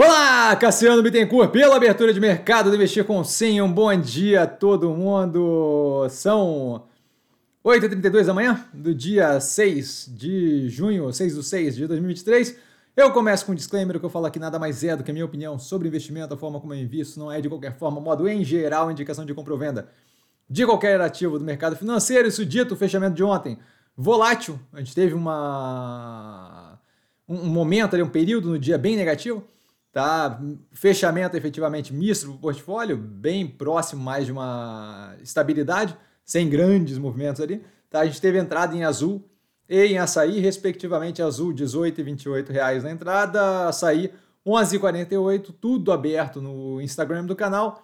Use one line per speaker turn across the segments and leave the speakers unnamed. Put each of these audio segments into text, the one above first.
Olá, Cassiano Bittencourt, pela abertura de mercado de investir com sim. Um bom dia a todo mundo. São 8h32 da manhã do dia 6 de junho, 6 do 6 de 2023. Eu começo com um disclaimer, o que eu falo aqui nada mais é do que a minha opinião sobre investimento, a forma como eu invisto, não é de qualquer forma, modo em geral, indicação de compra ou venda de qualquer ativo do mercado financeiro. Isso dito, o fechamento de ontem, volátil, a gente teve uma um momento ali, um período no dia bem negativo, Tá? Fechamento efetivamente misto para o portfólio, bem próximo mais de uma estabilidade, sem grandes movimentos ali. Tá? A gente teve entrada em azul e em açaí, respectivamente, azul 18 e 28 reais na entrada, açaí 11,48, tudo aberto no Instagram do canal,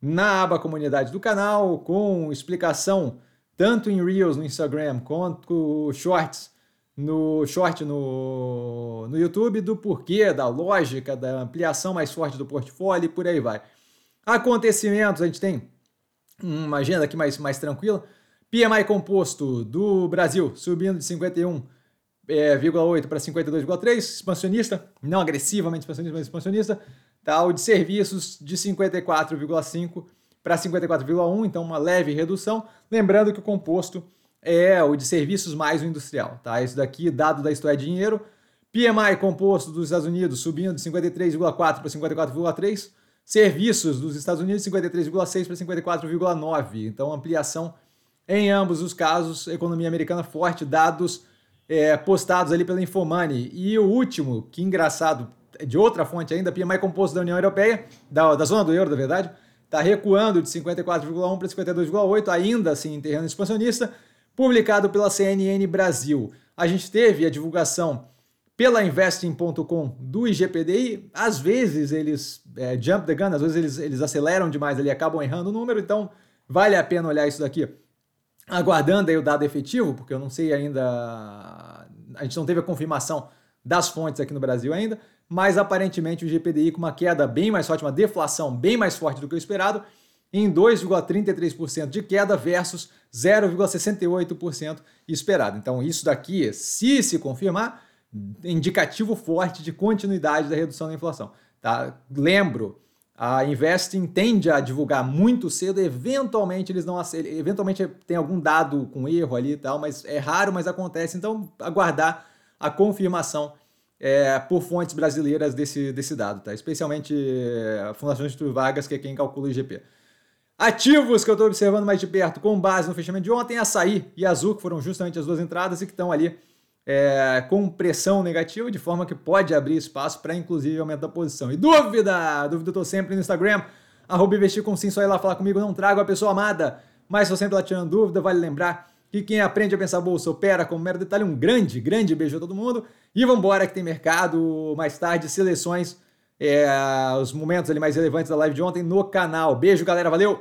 na aba comunidade do canal, com explicação tanto em Reels no Instagram quanto Shorts no short no, no YouTube do porquê, da lógica, da ampliação mais forte do portfólio e por aí vai. Acontecimentos, a gente tem uma agenda aqui mais, mais tranquila. PMI composto do Brasil subindo de 51,8 é, para 52,3, expansionista, não agressivamente expansionista, mas expansionista. Tá? O de serviços de 54,5 para 54,1, então uma leve redução. Lembrando que o composto é o de serviços mais o industrial, tá? Isso daqui, dado da Isto é Dinheiro. PMI composto dos Estados Unidos subindo de 53,4 para 54,3. Serviços dos Estados Unidos, 53,6 para 54,9. Então, ampliação em ambos os casos. Economia americana forte, dados é, postados ali pela Infomoney. E o último, que engraçado, de outra fonte ainda, PMI composto da União Europeia, da, da zona do euro, da verdade, está recuando de 54,1 para 52,8, ainda assim em terreno expansionista publicado pela CNN Brasil. A gente teve a divulgação pela investing.com do IGPDI. Às vezes eles é, jump the gun, às vezes eles, eles aceleram demais ali, acabam errando o número, então vale a pena olhar isso daqui. Aguardando aí o dado efetivo, porque eu não sei ainda. A gente não teve a confirmação das fontes aqui no Brasil ainda, mas aparentemente o IGPDI com uma queda bem mais forte, uma deflação bem mais forte do que o esperado, em 2,33% de queda versus 0,68% esperado. Então, isso daqui, se se confirmar, é indicativo forte de continuidade da redução da inflação. Tá? Lembro, a Investing tende a divulgar muito cedo, eventualmente eles não eventualmente tem algum dado com erro ali e tal, mas é raro, mas acontece. Então, aguardar a confirmação é, por fontes brasileiras desse, desse dado, tá? Especialmente é, fundações de vagas, que é quem calcula o IGP. Ativos que eu estou observando mais de perto, com base no fechamento de ontem, Açaí e Azul, que foram justamente as duas entradas e que estão ali é, com pressão negativa, de forma que pode abrir espaço para, inclusive, aumentar a posição. E dúvida? Dúvida eu estou sempre no Instagram, arroba investir com sim, só ir lá falar comigo, não trago a pessoa amada, mas estou sempre lá tirando dúvida, vale lembrar que quem aprende a pensar bolsa opera como mero detalhe. Um grande, grande beijo a todo mundo. E vamos embora que tem mercado mais tarde, seleções, é, os momentos ali mais relevantes da live de ontem no canal. Beijo, galera, valeu!